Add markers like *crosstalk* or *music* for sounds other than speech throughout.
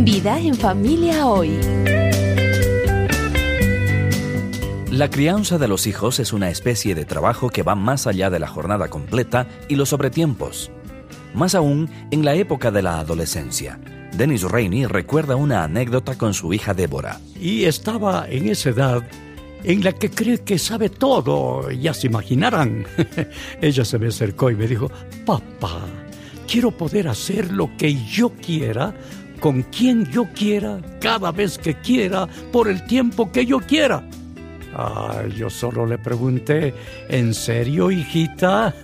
Vida en familia hoy. La crianza de los hijos es una especie de trabajo que va más allá de la jornada completa y los sobretiempos. Más aún en la época de la adolescencia. Dennis Rainey recuerda una anécdota con su hija Débora. Y estaba en esa edad en la que cree que sabe todo, ya se imaginarán. *laughs* Ella se me acercó y me dijo, papá, quiero poder hacer lo que yo quiera, con quien yo quiera, cada vez que quiera, por el tiempo que yo quiera. Ay, yo solo le pregunté, ¿en serio, hijita?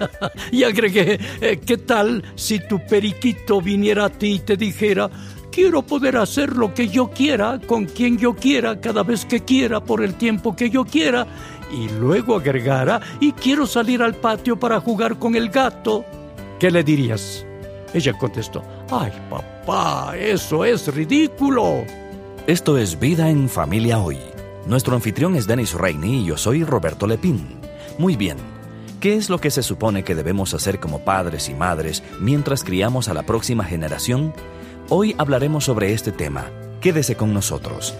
*laughs* y agregué, eh, ¿qué tal si tu periquito viniera a ti y te dijera, quiero poder hacer lo que yo quiera, con quien yo quiera, cada vez que quiera, por el tiempo que yo quiera? Y luego agregara, y quiero salir al patio para jugar con el gato. ¿Qué le dirías? Ella contestó, ay papá, eso es ridículo. Esto es Vida en Familia Hoy. Nuestro anfitrión es Dennis Reini y yo soy Roberto Lepín. Muy bien, ¿qué es lo que se supone que debemos hacer como padres y madres mientras criamos a la próxima generación? Hoy hablaremos sobre este tema. Quédese con nosotros.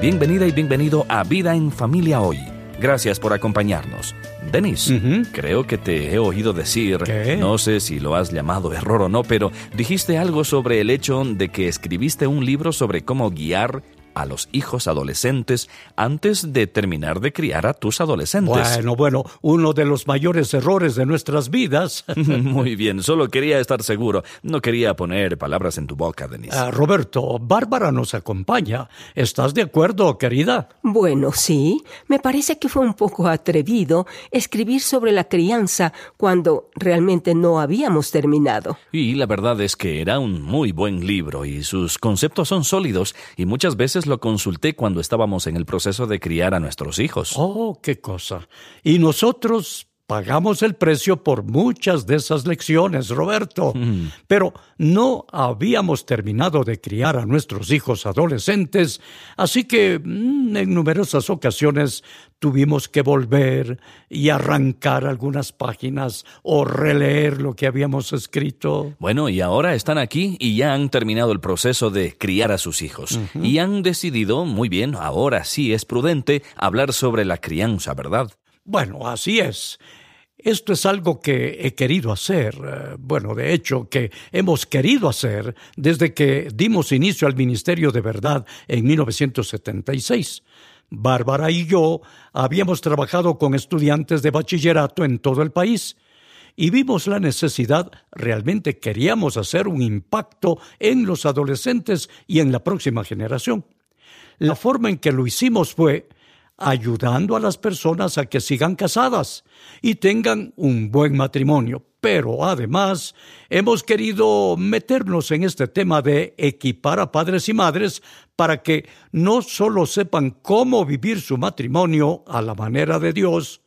Bienvenida y bienvenido a Vida en Familia Hoy. Gracias por acompañarnos. Denis, creo que te he oído decir, no sé si lo has llamado error o no, pero dijiste algo sobre el hecho de que escribiste un libro sobre cómo guiar a los hijos adolescentes antes de terminar de criar a tus adolescentes. Bueno, bueno, uno de los mayores errores de nuestras vidas. *laughs* Muy bien, solo quería estar seguro. No quería poner palabras en tu boca, Denise. Ah, Roberto, Bárbara nos acompaña. ¿Estás de acuerdo, querida? Bueno, sí. Me parece que fue un poco atrevido escribir sobre la crianza cuando realmente no habíamos terminado. Y la verdad es que era un muy buen libro y sus conceptos son sólidos y muchas veces lo consulté cuando estábamos en el proceso de criar a nuestros hijos. Oh, qué cosa. Y nosotros pagamos el precio por muchas de esas lecciones, Roberto. Mm. Pero no habíamos terminado de criar a nuestros hijos adolescentes, así que mm, en numerosas ocasiones tuvimos que volver y arrancar algunas páginas o releer lo que habíamos escrito. Bueno, y ahora están aquí y ya han terminado el proceso de criar a sus hijos. Y han decidido, muy bien, ahora sí es prudente hablar sobre la crianza, ¿verdad? Bueno, así es. Esto es algo que he querido hacer, eh, bueno, de hecho, que hemos querido hacer desde que dimos inicio al Ministerio de Verdad en 1976. Bárbara y yo habíamos trabajado con estudiantes de bachillerato en todo el país y vimos la necesidad, realmente queríamos hacer un impacto en los adolescentes y en la próxima generación. La forma en que lo hicimos fue ayudando a las personas a que sigan casadas y tengan un buen matrimonio. Pero además hemos querido meternos en este tema de equipar a padres y madres para que no solo sepan cómo vivir su matrimonio a la manera de Dios,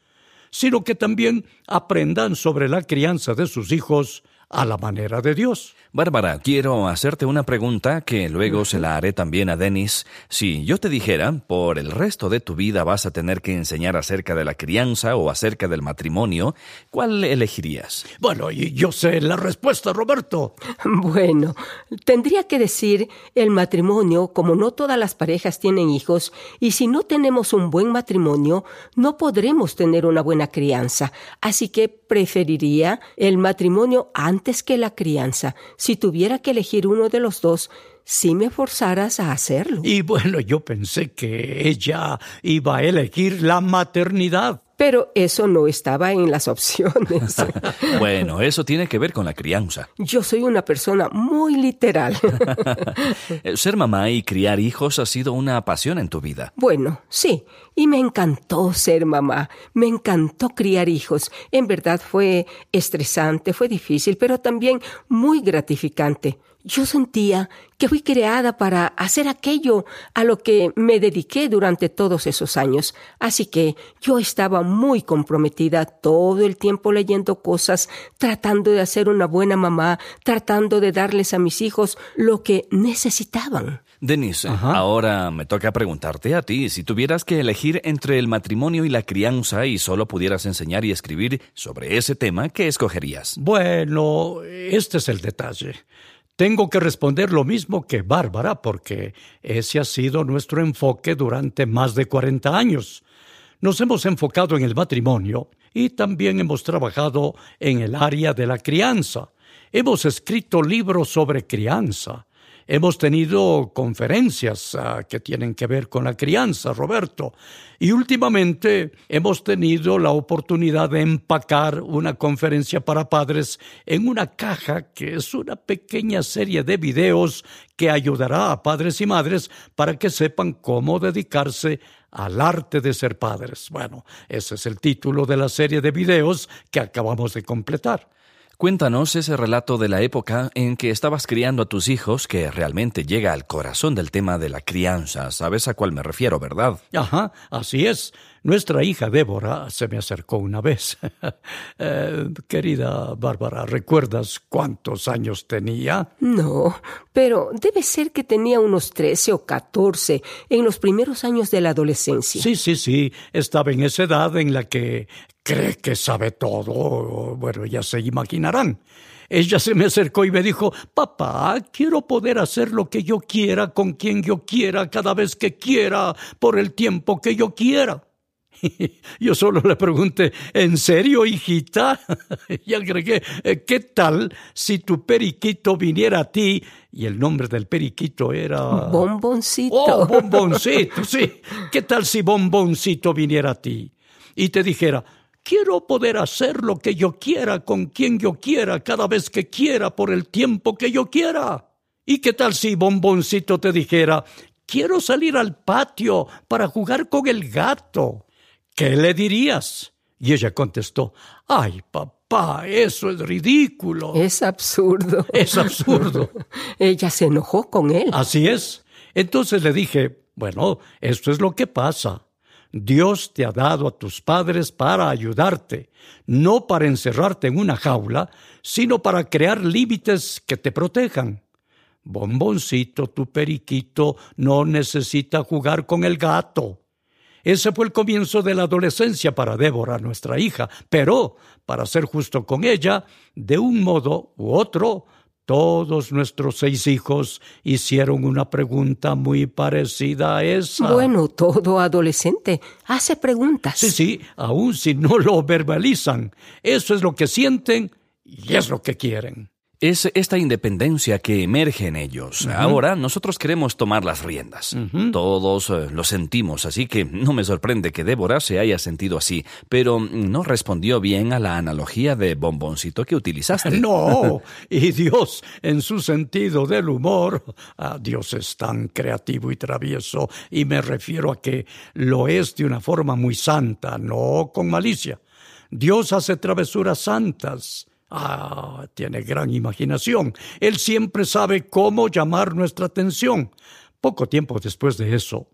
sino que también aprendan sobre la crianza de sus hijos a la manera de Dios. Bárbara, quiero hacerte una pregunta que luego se la haré también a Denis. Si yo te dijera, por el resto de tu vida vas a tener que enseñar acerca de la crianza o acerca del matrimonio, ¿cuál elegirías? Bueno, yo sé la respuesta, Roberto. Bueno, tendría que decir el matrimonio, como no todas las parejas tienen hijos, y si no tenemos un buen matrimonio, no podremos tener una buena crianza. Así que preferiría el matrimonio antes que la crianza si tuviera que elegir uno de los dos, si me forzaras a hacerlo. Y bueno, yo pensé que ella iba a elegir la maternidad. Pero eso no estaba en las *laughs* opciones. *laughs* bueno, eso tiene que ver con la crianza. Yo soy una persona muy literal. *laughs* Ser mamá y criar hijos ha sido una pasión en tu vida. Bueno, sí, y me encantó ser mamá, me encantó criar hijos. En verdad fue estresante, fue difícil, pero también muy gratificante. Yo sentía que fui creada para hacer aquello a lo que me dediqué durante todos esos años. Así que yo estaba muy comprometida todo el tiempo leyendo cosas, tratando de hacer una buena mamá, tratando de darles a mis hijos lo que necesitaban. Denise, ahora me toca preguntarte a ti, si tuvieras que elegir entre el matrimonio y la crianza y solo pudieras enseñar y escribir sobre ese tema, ¿qué escogerías? Bueno, este es el detalle. Tengo que responder lo mismo que Bárbara, porque ese ha sido nuestro enfoque durante más de 40 años. Nos hemos enfocado en el matrimonio y también hemos trabajado en el área de la crianza. Hemos escrito libros sobre crianza. Hemos tenido conferencias ah, que tienen que ver con la crianza, Roberto. Y últimamente hemos tenido la oportunidad de empacar una conferencia para padres en una caja que es una pequeña serie de videos que ayudará a padres y madres para que sepan cómo dedicarse al arte de ser padres. Bueno, ese es el título de la serie de videos que acabamos de completar. Cuéntanos ese relato de la época en que estabas criando a tus hijos que realmente llega al corazón del tema de la crianza. ¿Sabes a cuál me refiero, verdad? Ajá, así es. Nuestra hija Débora se me acercó una vez. *laughs* Eh, querida Bárbara, ¿recuerdas cuántos años tenía? No, pero debe ser que tenía unos trece o catorce en los primeros años de la adolescencia. Sí, sí, sí. Estaba en esa edad en la que cree que sabe todo. Bueno, ya se imaginarán. Ella se me acercó y me dijo, papá, quiero poder hacer lo que yo quiera, con quien yo quiera, cada vez que quiera, por el tiempo que yo quiera. *laughs* Yo solo le pregunté, ¿en serio, hijita? *laughs* Y agregué, eh, ¿qué tal si tu periquito viniera a ti? Y el nombre del periquito era... Bomboncito. Oh, *laughs* bomboncito, sí. ¿Qué tal si bomboncito viniera a ti? Y te dijera, Quiero poder hacer lo que yo quiera, con quien yo quiera, cada vez que quiera, por el tiempo que yo quiera. ¿Y qué tal si Bomboncito te dijera, quiero salir al patio para jugar con el gato? ¿Qué le dirías? Y ella contestó, ay, papá, eso es ridículo. Es absurdo. Es absurdo. *laughs* ella se enojó con él. Así es. Entonces le dije, bueno, esto es lo que pasa. Dios te ha dado a tus padres para ayudarte, no para encerrarte en una jaula, sino para crear límites que te protejan. Bomboncito, tu periquito no necesita jugar con el gato. Ese fue el comienzo de la adolescencia para Débora, nuestra hija, pero, para ser justo con ella, de un modo u otro, todos nuestros seis hijos hicieron una pregunta muy parecida a esa. Bueno, todo adolescente hace preguntas. Sí, sí, aun si no lo verbalizan. Eso es lo que sienten y es lo que quieren es esta independencia que emerge en ellos. Ahora nosotros queremos tomar las riendas. Todos eh, lo sentimos, así que no me sorprende que Débora se haya sentido así, pero no respondió bien a la analogía de bomboncito que utilizaste. *laughs* No, *laughs* y Dios, en su sentido del humor, ah, Dios es tan creativo y travieso, y me refiero a que lo es de una forma muy santa, no con malicia. Dios hace travesuras santas Ah, tiene gran imaginación. Él siempre sabe cómo llamar nuestra atención. Poco tiempo después de eso,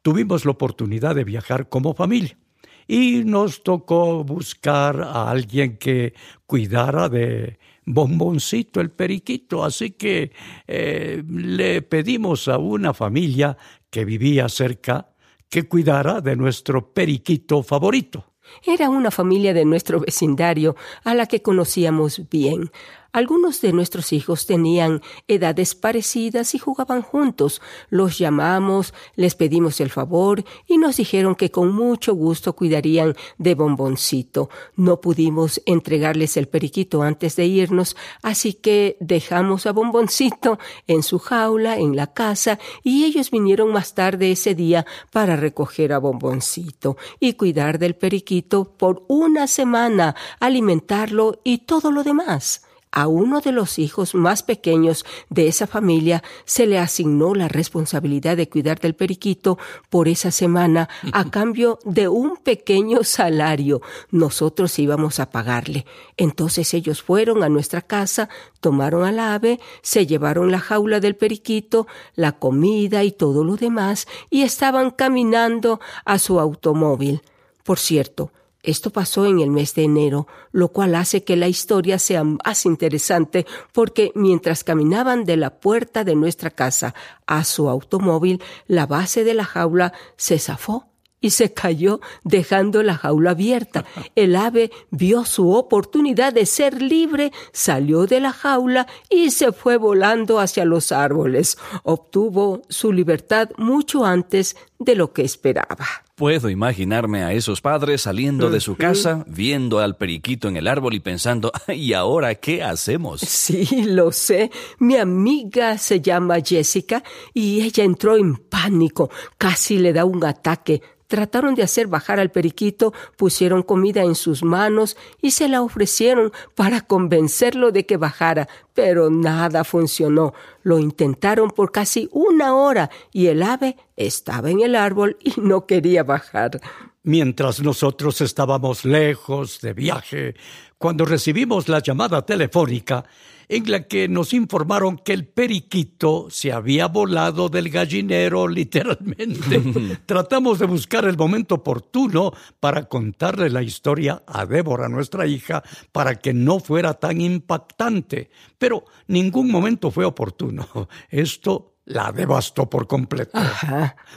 tuvimos la oportunidad de viajar como familia y nos tocó buscar a alguien que cuidara de Bomboncito, el periquito. Así que eh, le pedimos a una familia que vivía cerca que cuidara de nuestro periquito favorito. Era una familia de nuestro vecindario a la que conocíamos bien. Algunos de nuestros hijos tenían edades parecidas y jugaban juntos. Los llamamos, les pedimos el favor y nos dijeron que con mucho gusto cuidarían de Bomboncito. No pudimos entregarles el periquito antes de irnos, así que dejamos a Bomboncito en su jaula en la casa y ellos vinieron más tarde ese día para recoger a Bomboncito y cuidar del periquito por una semana, alimentarlo y todo lo demás. A uno de los hijos más pequeños de esa familia se le asignó la responsabilidad de cuidar del periquito por esa semana a cambio de un pequeño salario. Nosotros íbamos a pagarle. Entonces ellos fueron a nuestra casa, tomaron al ave, se llevaron la jaula del periquito, la comida y todo lo demás y estaban caminando a su automóvil. Por cierto, Esto pasó en el mes de enero, lo cual hace que la historia sea más interesante porque mientras caminaban de la puerta de nuestra casa a su automóvil, la base de la jaula se zafó y se cayó dejando la jaula abierta. *laughs* El ave vio su oportunidad de ser libre, salió de la jaula y se fue volando hacia los árboles. Obtuvo su libertad mucho antes de lo que esperaba. Puedo imaginarme a esos padres saliendo de su casa, viendo al periquito en el árbol y pensando, *laughs* ¿y ahora qué hacemos? *laughs* Sí, lo sé. Mi amiga se llama Jessica y ella entró en pánico. Casi le da un ataque. Trataron de hacer bajar al periquito, pusieron comida en sus manos y se la ofrecieron para convencerlo de que bajara, pero nada funcionó. Lo intentaron por casi una hora y el ave estaba en el árbol y no quería bajar. Mientras nosotros estábamos lejos de viaje, cuando recibimos la llamada telefónica, en la que nos informaron que el periquito se había volado del gallinero *laughs* literalmente. *laughs* Tratamos de buscar el momento oportuno para contarle la historia a Débora, nuestra hija, para que no fuera tan impactante, pero ningún momento fue oportuno. *laughs* Esto la devastó por completo.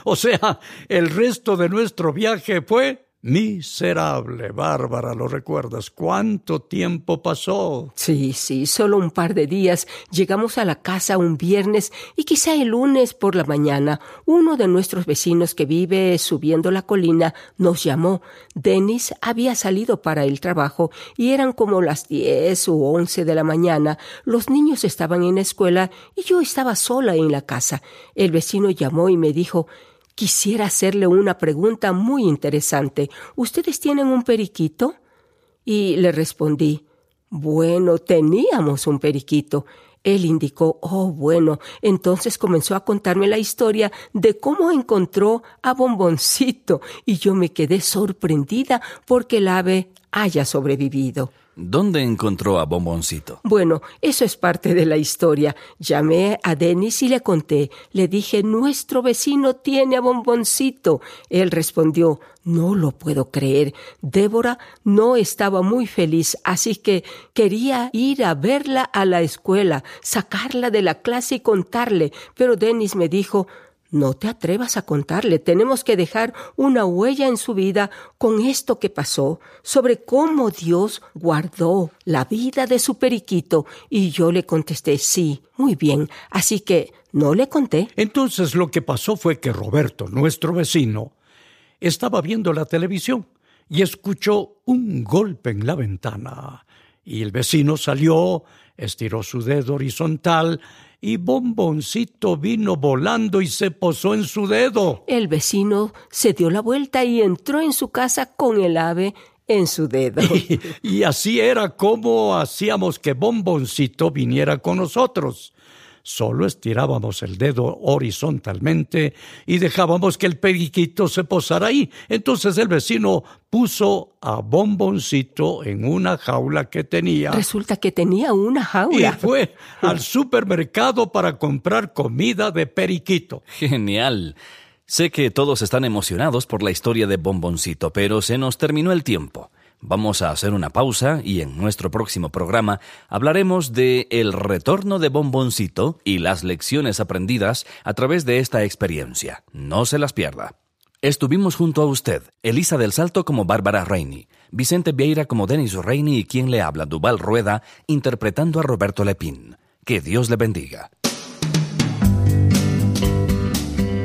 O sea, el resto de nuestro viaje fue Miserable, Bárbara, ¿lo recuerdas? ¿Cuánto tiempo pasó? Sí, sí, solo un par de días. Llegamos a la casa un viernes y quizá el lunes por la mañana uno de nuestros vecinos que vive subiendo la colina nos llamó. Dennis había salido para el trabajo y eran como las diez u once de la mañana. Los niños estaban en la escuela y yo estaba sola en la casa. El vecino llamó y me dijo Quisiera hacerle una pregunta muy interesante. ¿Ustedes tienen un periquito? Y le respondí, bueno, teníamos un periquito. Él indicó, oh, bueno, entonces comenzó a contarme la historia de cómo encontró a Bomboncito y yo me quedé sorprendida porque el ave haya sobrevivido. ¿Dónde encontró a Bomboncito? Bueno, eso es parte de la historia. Llamé a Denis y le conté. Le dije, nuestro vecino tiene a Bomboncito. Él respondió, no lo puedo creer. Débora no estaba muy feliz, así que quería ir a verla a la escuela, sacarla de la clase y contarle. Pero Denis me dijo, no te atrevas a contarle, tenemos que dejar una huella en su vida con esto que pasó, sobre cómo Dios guardó la vida de su periquito. Y yo le contesté, sí, muy bien, así que no le conté. Entonces lo que pasó fue que Roberto, nuestro vecino, estaba viendo la televisión y escuchó un golpe en la ventana. Y el vecino salió, estiró su dedo horizontal y Bomboncito vino volando y se posó en su dedo. El vecino se dio la vuelta y entró en su casa con el ave en su dedo. *laughs* Y, así era como hacíamos que Bomboncito viniera con nosotros. Solo estirábamos el dedo horizontalmente y dejábamos que el periquito se posara ahí. Entonces el vecino puso a Bomboncito en una jaula que tenía. Resulta que tenía una jaula. Y fue al supermercado para comprar comida de periquito. Genial. Sé que todos están emocionados por la historia de Bomboncito, pero se nos terminó el tiempo. Vamos a hacer una pausa y en nuestro próximo programa hablaremos de el retorno de Bomboncito y las lecciones aprendidas a través de esta experiencia. No se las pierda. Estuvimos junto a usted, Elisa del Salto como Bárbara Reini, Vicente Vieira como Denis Reini y quien le habla, Duval Rueda, interpretando a Roberto Lepín. Que Dios le bendiga.